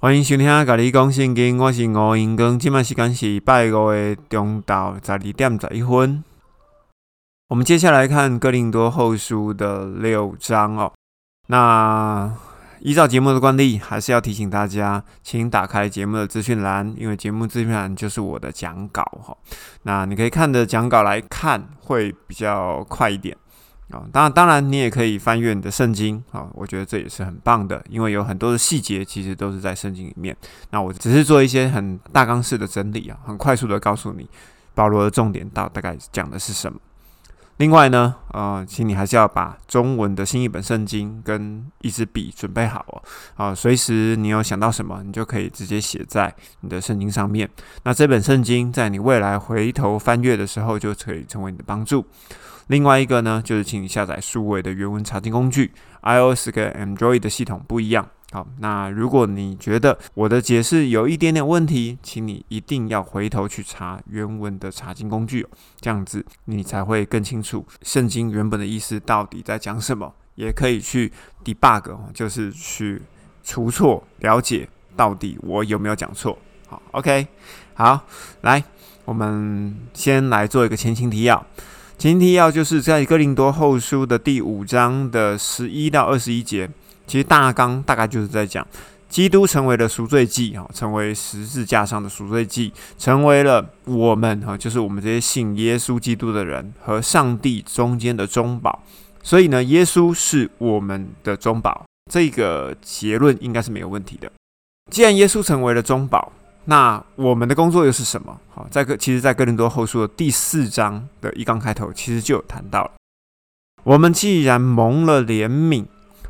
欢迎收听《甲你讲圣经》，我是吴英光。今麦时间是拜五的中昼十二点十一分。我们接下来看《哥林多后书》的六章哦。那依照节目的惯例，还是要提醒大家，请打开节目的资讯栏，因为节目资讯栏就是我的讲稿哈。那你可以看着讲稿来看，会比较快一点啊。当然，当然你也可以翻阅你的圣经啊，我觉得这也是很棒的，因为有很多的细节其实都是在圣经里面。那我只是做一些很大纲式的整理啊，很快速的告诉你保罗的重点到大概讲的是什么。另外呢，呃，请你还是要把中文的新一本圣经跟一支笔准备好哦，啊，随时你有想到什么，你就可以直接写在你的圣经上面。那这本圣经在你未来回头翻阅的时候，就可以成为你的帮助。另外一个呢，就是请你下载数位的原文查经工具，iOS 跟 Android 的系统不一样。好，那如果你觉得我的解释有一点点问题，请你一定要回头去查原文的查经工具，这样子你才会更清楚圣经原本的意思到底在讲什么，也可以去 debug，就是去除错，了解到底我有没有讲错。好，OK，好，来，我们先来做一个前情提要。前提要就是在哥林多后书的第五章的十一到二十一节。其实大纲大概就是在讲，基督成为了赎罪祭，哈，成为十字架上的赎罪祭，成为了我们，哈，就是我们这些信耶稣基督的人和上帝中间的中保。所以呢，耶稣是我们的中保，这个结论应该是没有问题的。既然耶稣成为了中保，那我们的工作又是什么？好，在哥，其实，在哥林多后书的第四章的一刚开头，其实就有谈到了，我们既然蒙了怜悯。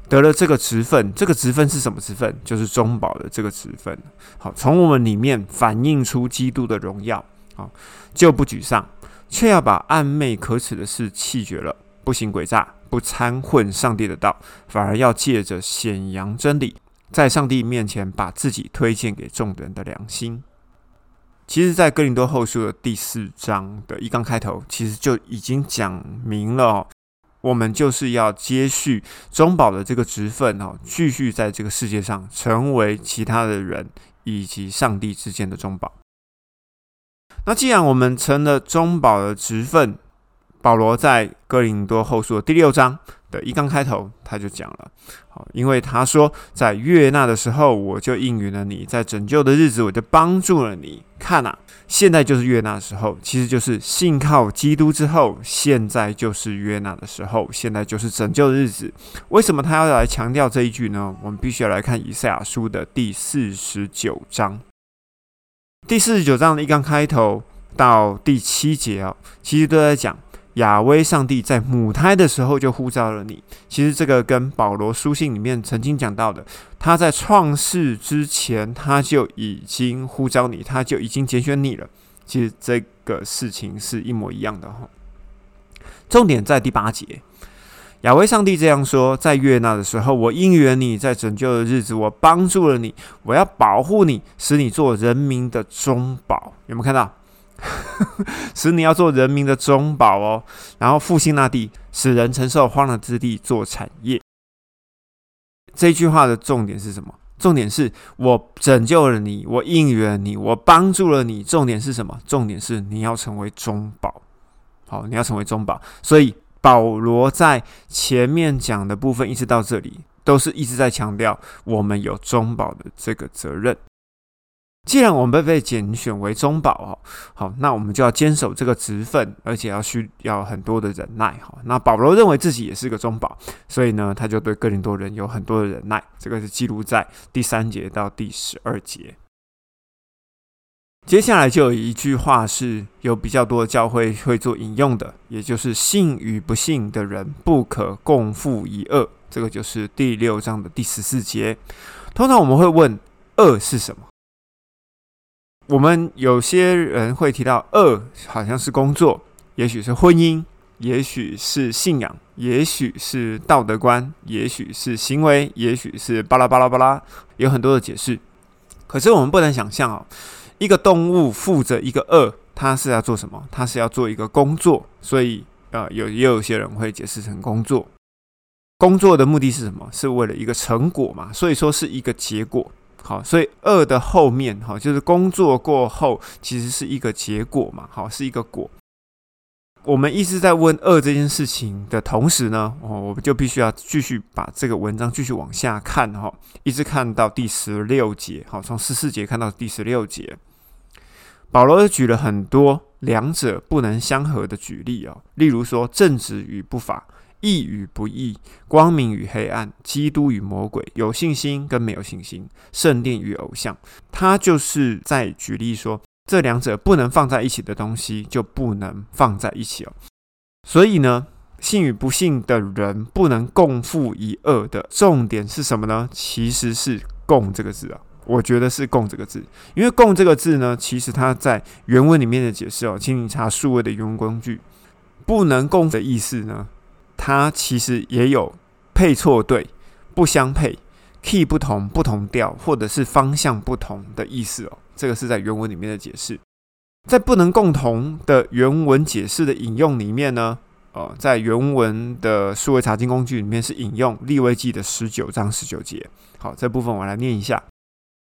得了这个职分，这个职分是什么职分？就是中保的这个职分。好，从我们里面反映出基督的荣耀。好，就不沮丧，却要把暧昧可耻的事弃绝了，不行诡诈，不掺混上帝的道，反而要借着显扬真理，在上帝面前把自己推荐给众人的良心。其实，在哥林多后书的第四章的一刚开头，其实就已经讲明了。我们就是要接续中保的这个职分哦，继续在这个世界上成为其他的人以及上帝之间的中保。那既然我们成了中保的职分，保罗在哥林多后书的第六章。的一刚开头，他就讲了，好，因为他说，在悦纳的时候，我就应允了你；在拯救的日子，我就帮助了你。看呐，现在就是悦纳的时候，其实就是信靠基督之后，现在就是悦纳的时候，现在就是拯救的日子。为什么他要来强调这一句呢？我们必须要来看以赛亚书的第四十九章，第四十九章的一刚开头到第七节哦，其实都在讲。亚威上帝在母胎的时候就呼召了你。其实这个跟保罗书信里面曾经讲到的，他在创世之前他就已经呼召你，他就已经拣选你了。其实这个事情是一模一样的哈。重点在第八节，亚威上帝这样说：在悦纳的时候，我应允你；在拯救的日子，我帮助了你。我要保护你，使你做人民的中保。有没有看到？使你要做人民的中保哦，然后复兴那地，使人承受荒凉之地做产业。这句话的重点是什么？重点是我拯救了你，我应援你，我帮助了你。重点是什么？重点是你要成为中保。好，你要成为中保。所以保罗在前面讲的部分，一直到这里，都是一直在强调我们有中保的这个责任。既然我们被被拣选为中保哦，好，那我们就要坚守这个职分，而且要需要很多的忍耐哈。那保罗认为自己也是个中保，所以呢，他就对哥林多人有很多的忍耐。这个是记录在第三节到第十二节。接下来就有一句话是有比较多的教会会做引用的，也就是信与不信的人不可共负一恶。这个就是第六章的第十四节。通常我们会问，恶是什么？我们有些人会提到恶，好像是工作，也许是婚姻，也许是信仰，也许是道德观，也许是行为，也许是巴拉巴拉巴拉，有很多的解释。可是我们不能想象哦，一个动物负责一个恶，它是要做什么？它是要做一个工作，所以呃，有也有些人会解释成工作。工作的目的是什么？是为了一个成果嘛？所以说是一个结果。好，所以恶的后面，哈，就是工作过后，其实是一个结果嘛，好，是一个果。我们一直在问恶这件事情的同时呢，哦，我们就必须要继续把这个文章继续往下看，哈，一直看到第十六节，好，从十四节看到第十六节。保罗举了很多两者不能相合的举例哦，例如说正直与不法。义与不义，光明与黑暗，基督与魔鬼，有信心跟没有信心，圣殿与偶像，他就是在举例说，这两者不能放在一起的东西就不能放在一起哦。所以呢，信与不信的人不能共负一恶的重点是什么呢？其实是“共”这个字啊，我觉得是“共”这个字，因为“共”这个字呢，其实它在原文里面的解释哦，请你查数位的原文工具，不能共的意思呢。它其实也有配错对、不相配、key 不同、不同调，或者是方向不同的意思哦。这个是在原文里面的解释，在不能共同的原文解释的引用里面呢，呃，在原文的数位查经工具里面是引用立位记的十九章十九节。好，这部分我来念一下：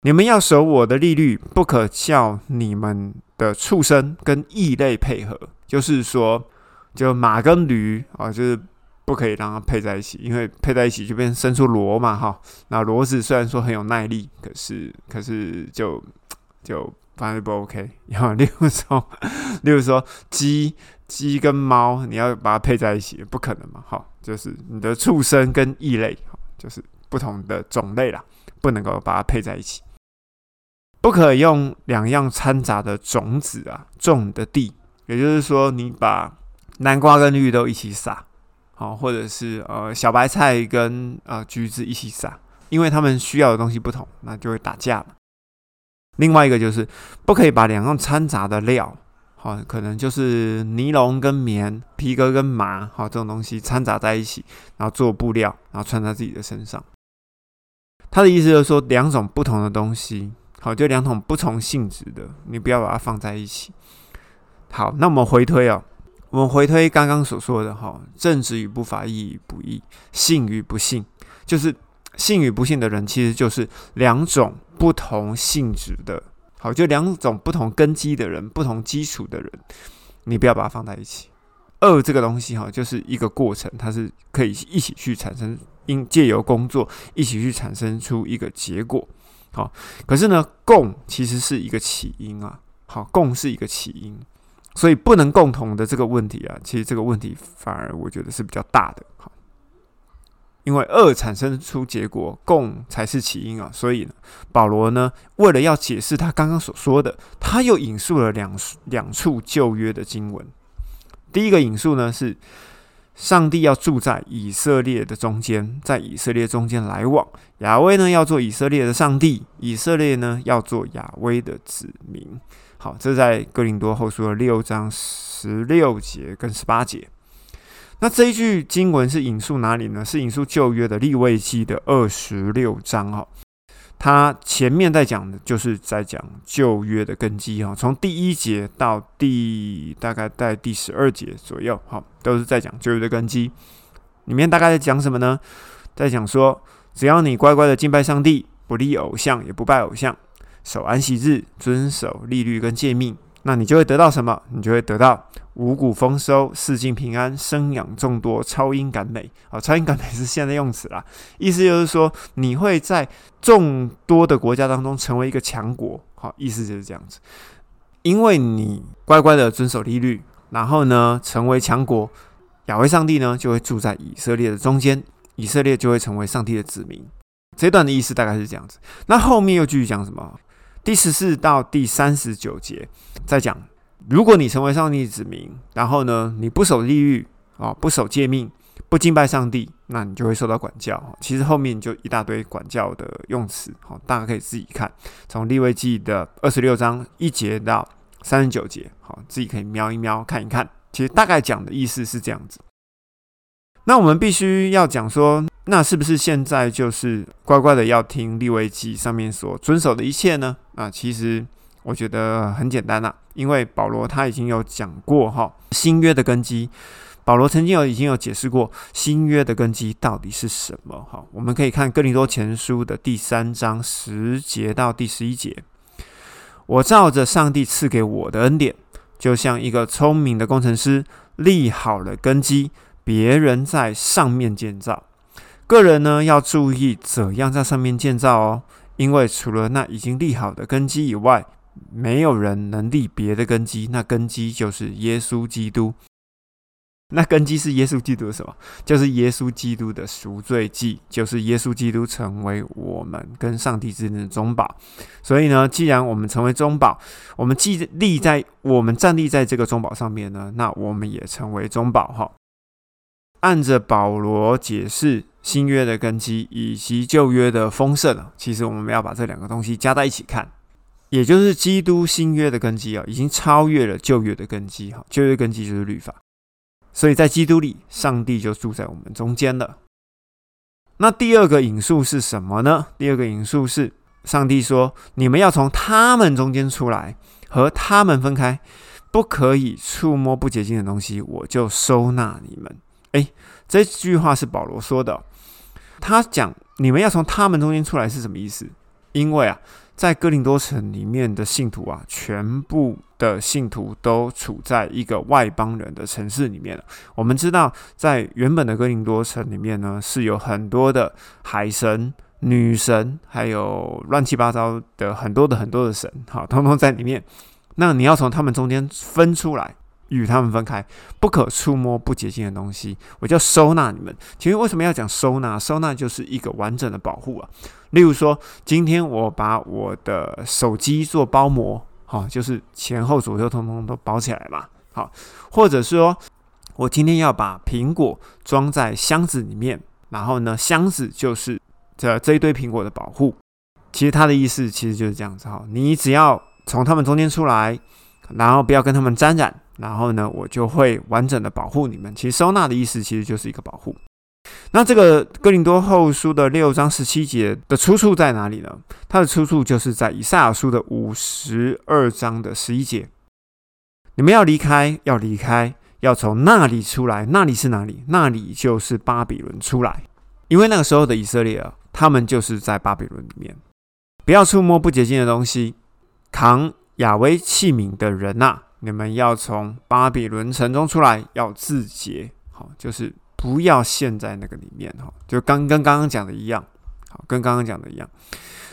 你们要守我的利率，不可叫你们的畜生跟异类配合，就是说。就马跟驴啊，就是不可以让它配在一起，因为配在一起就变生出骡嘛，哈。那骡子虽然说很有耐力，可是可是就就反正不 OK。然后，例如说，例如说鸡鸡跟猫，你要把它配在一起，不可能嘛，哈。就是你的畜生跟异类，就是不同的种类啦，不能够把它配在一起。不可用两样掺杂的种子啊种的地，也就是说，你把南瓜跟绿豆一起撒，好，或者是呃小白菜跟呃橘子一起撒，因为他们需要的东西不同，那就会打架嘛。另外一个就是不可以把两样掺杂的料，好，可能就是尼龙跟棉、皮革跟麻，好这种东西掺杂在一起，然后做布料，然后穿在自己的身上。他的意思就是说，两种不同的东西，好，就两种不同性质的，你不要把它放在一起。好，那我们回推哦。我们回推刚刚所说的哈，正直与不法，义与不义，信与不信，就是信与不信的人，其实就是两种不同性质的，好，就两种不同根基的人，不同基础的人，你不要把它放在一起。恶这个东西哈，就是一个过程，它是可以一起去产生，因借由工作一起去产生出一个结果。好，可是呢，共其实是一个起因啊，好，共是一个起因。所以不能共同的这个问题啊，其实这个问题反而我觉得是比较大的。哈，因为恶产生出结果，共才是起因啊。所以，保罗呢，为了要解释他刚刚所说的，他又引述了两两处旧约的经文。第一个引述呢是，上帝要住在以色列的中间，在以色列中间来往。亚威呢要做以色列的上帝，以色列呢要做亚威的子民。好，这在哥林多后书的六章十六节跟十八节。那这一句经文是引述哪里呢？是引述旧约的立位记的二十六章哈。它前面在讲的就是在讲旧约的根基哈，从第一节到第大概在第十二节左右，哈，都是在讲旧约的根基。里面大概在讲什么呢？在讲说，只要你乖乖的敬拜上帝，不立偶像，也不拜偶像。守安息日，遵守利率跟诫命，那你就会得到什么？你就会得到五谷丰收、四境平安、生养众多、超英赶美。啊，超英赶美是现在用词啦，意思就是说你会在众多的国家当中成为一个强国。好，意思就是这样子，因为你乖乖的遵守利率，然后呢，成为强国，亚威上帝呢就会住在以色列的中间，以色列就会成为上帝的子民。这段的意思大概是这样子。那后面又继续讲什么？第十四到第三十九节在讲，如果你成为上帝子民，然后呢，你不守利率啊，不守诫命，不敬拜上帝，那你就会受到管教。其实后面就一大堆管教的用词，好，大家可以自己看，从立位记的二十六章一节到三十九节，好，自己可以瞄一瞄看一看。其实大概讲的意思是这样子。那我们必须要讲说。那是不是现在就是乖乖的要听立位记上面所遵守的一切呢？啊，其实我觉得很简单啦，因为保罗他已经有讲过哈，新约的根基，保罗曾经有已经有解释过新约的根基到底是什么。哈，我们可以看哥林多前书的第三章十节到第十一节。我照着上帝赐给我的恩典，就像一个聪明的工程师立好了根基，别人在上面建造。个人呢要注意怎样在上面建造哦，因为除了那已经立好的根基以外，没有人能立别的根基。那根基就是耶稣基督。那根基是耶稣基督的什么？就是耶稣基督的赎罪祭，就是耶稣基督成为我们跟上帝之间的中保。所以呢，既然我们成为中保，我们既立在我们站立在这个中保上面呢，那我们也成为中保哈。按着保罗解释新约的根基以及旧约的丰盛其实我们要把这两个东西加在一起看，也就是基督新约的根基啊，已经超越了旧约的根基哈。旧约根基就是律法，所以在基督里，上帝就住在我们中间了。那第二个引述是什么呢？第二个引述是上帝说：“你们要从他们中间出来，和他们分开，不可以触摸不洁净的东西，我就收纳你们。”哎，这句话是保罗说的。他讲你们要从他们中间出来是什么意思？因为啊，在哥林多城里面的信徒啊，全部的信徒都处在一个外邦人的城市里面我们知道，在原本的哥林多城里面呢，是有很多的海神、女神，还有乱七八糟的很多的很多的神，好，通通在里面。那你要从他们中间分出来。与他们分开，不可触摸不洁净的东西，我就收纳你们。其实为什么要讲收纳？收纳就是一个完整的保护啊。例如说，今天我把我的手机做包膜，好，就是前后左右通通都包起来嘛。好，或者说，我今天要把苹果装在箱子里面，然后呢，箱子就是这这一堆苹果的保护。其实他的意思其实就是这样子哈，你只要从他们中间出来，然后不要跟他们沾染。然后呢，我就会完整的保护你们。其实收纳的意思其实就是一个保护。那这个哥林多后书的六章十七节的出处在哪里呢？它的出处就是在以赛亚书的五十二章的十一节。你们要离开，要离开，要从那里出来。那里是哪里？那里就是巴比伦出来。因为那个时候的以色列啊，他们就是在巴比伦里面。不要触摸不洁净的东西，扛亚威器皿的人呐。你们要从巴比伦城中出来，要自洁，好，就是不要陷在那个里面，哈，就刚跟刚刚讲的一样，好，跟刚刚讲的一样，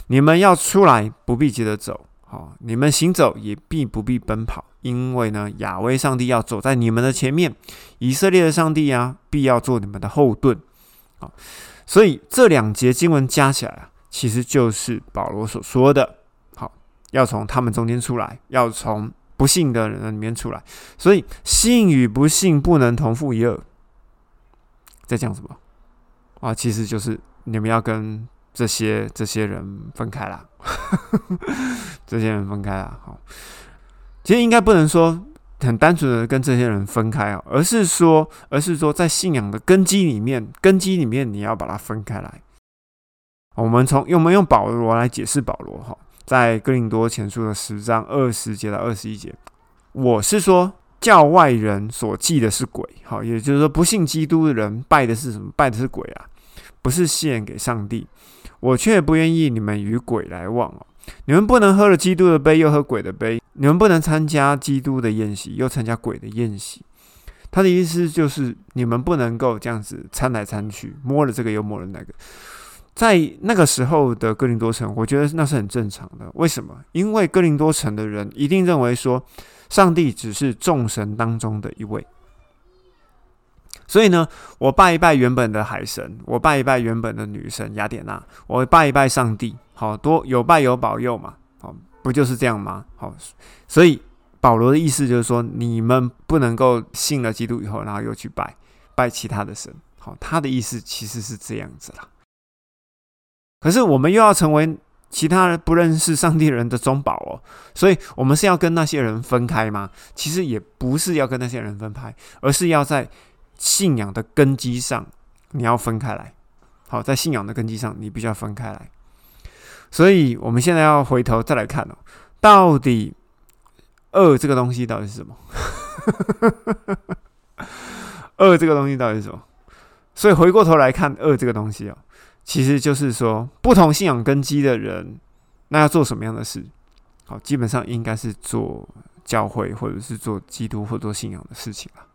你们要出来，不必急着走，好，你们行走也必不必奔跑，因为呢，亚威上帝要走在你们的前面，以色列的上帝啊，必要做你们的后盾，好，所以这两节经文加起来啊，其实就是保罗所说的，好，要从他们中间出来，要从。不幸的人里面出来，所以幸与不幸不能同负一二。在讲什么啊？其实就是你们要跟这些这些人分开啦，这些人分开啦。好，其实应该不能说很单纯的跟这些人分开啊，而是说，而是说在信仰的根基里面，根基里面你要把它分开来。我们从用我们用保罗来解释保罗哈。在哥林多前书的十章二十节到二十一节，我是说，教外人所祭的是鬼，好，也就是说，不信基督的人拜的是什么？拜的是鬼啊，不是献给上帝。我却不愿意你们与鬼来往哦。你们不能喝了基督的杯，又喝鬼的杯；你们不能参加基督的宴席，又参加鬼的宴席。他的意思就是，你们不能够这样子掺来掺去，摸了这个又摸了那个。在那个时候的哥林多城，我觉得那是很正常的。为什么？因为哥林多城的人一定认为说，上帝只是众神当中的一位。所以呢，我拜一拜原本的海神，我拜一拜原本的女神雅典娜，我拜一拜上帝，好多有拜有保佑嘛，好，不就是这样吗？好，所以保罗的意思就是说，你们不能够信了基督以后，然后又去拜拜其他的神。好，他的意思其实是这样子啦。可是我们又要成为其他人不认识上帝人的中保哦，所以我们是要跟那些人分开吗？其实也不是要跟那些人分开，而是要在信仰的根基上，你要分开来。好，在信仰的根基上，你必须要分开来。所以我们现在要回头再来看哦，到底恶这个东西到底是什么？恶这个东西到底是什么？所以回过头来看恶这个东西哦，其实就是说不同信仰根基的人，那要做什么样的事？好，基本上应该是做教会或者是做基督或做信仰的事情了。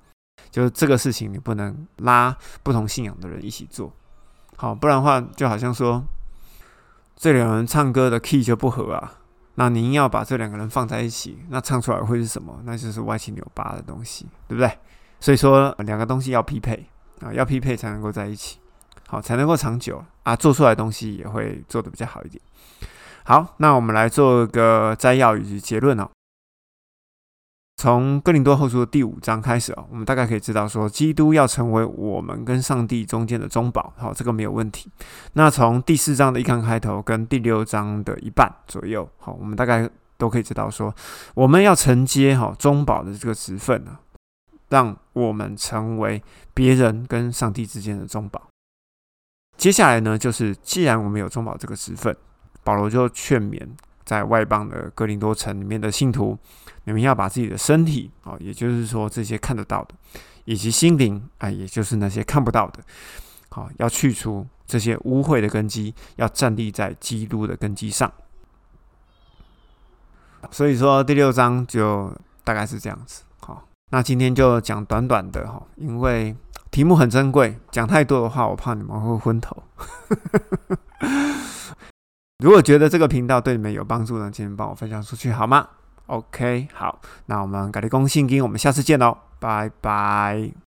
就是这个事情你不能拉不同信仰的人一起做，好，不然的话就好像说这两人唱歌的 key 就不合啊。那您要把这两个人放在一起，那唱出来会是什么？那就是歪七扭八的东西，对不对？所以说两个东西要匹配啊，要匹配才能够在一起，好才能够长久啊，做出来东西也会做的比较好一点。好，那我们来做个摘要以及结论哦。从哥林多后书的第五章开始啊，我们大概可以知道说，基督要成为我们跟上帝中间的中保，好，这个没有问题。那从第四章的一刚开头跟第六章的一半左右，好，我们大概都可以知道说，我们要承接哈中保的这个职分呢，让我们成为别人跟上帝之间的中保。接下来呢，就是既然我们有中保这个职份，保罗就劝勉。在外邦的哥林多城里面的信徒，你们要把自己的身体啊，也就是说这些看得到的，以及心灵啊，也就是那些看不到的，好，要去除这些污秽的根基，要站立在基督的根基上。所以说第六章就大概是这样子。好，那今天就讲短短的哈，因为题目很珍贵，讲太多的话，我怕你们会昏头。如果觉得这个频道对你们有帮助呢，请帮我分享出去好吗？OK，好，那我们改立公信金，我们下次见喽，拜拜。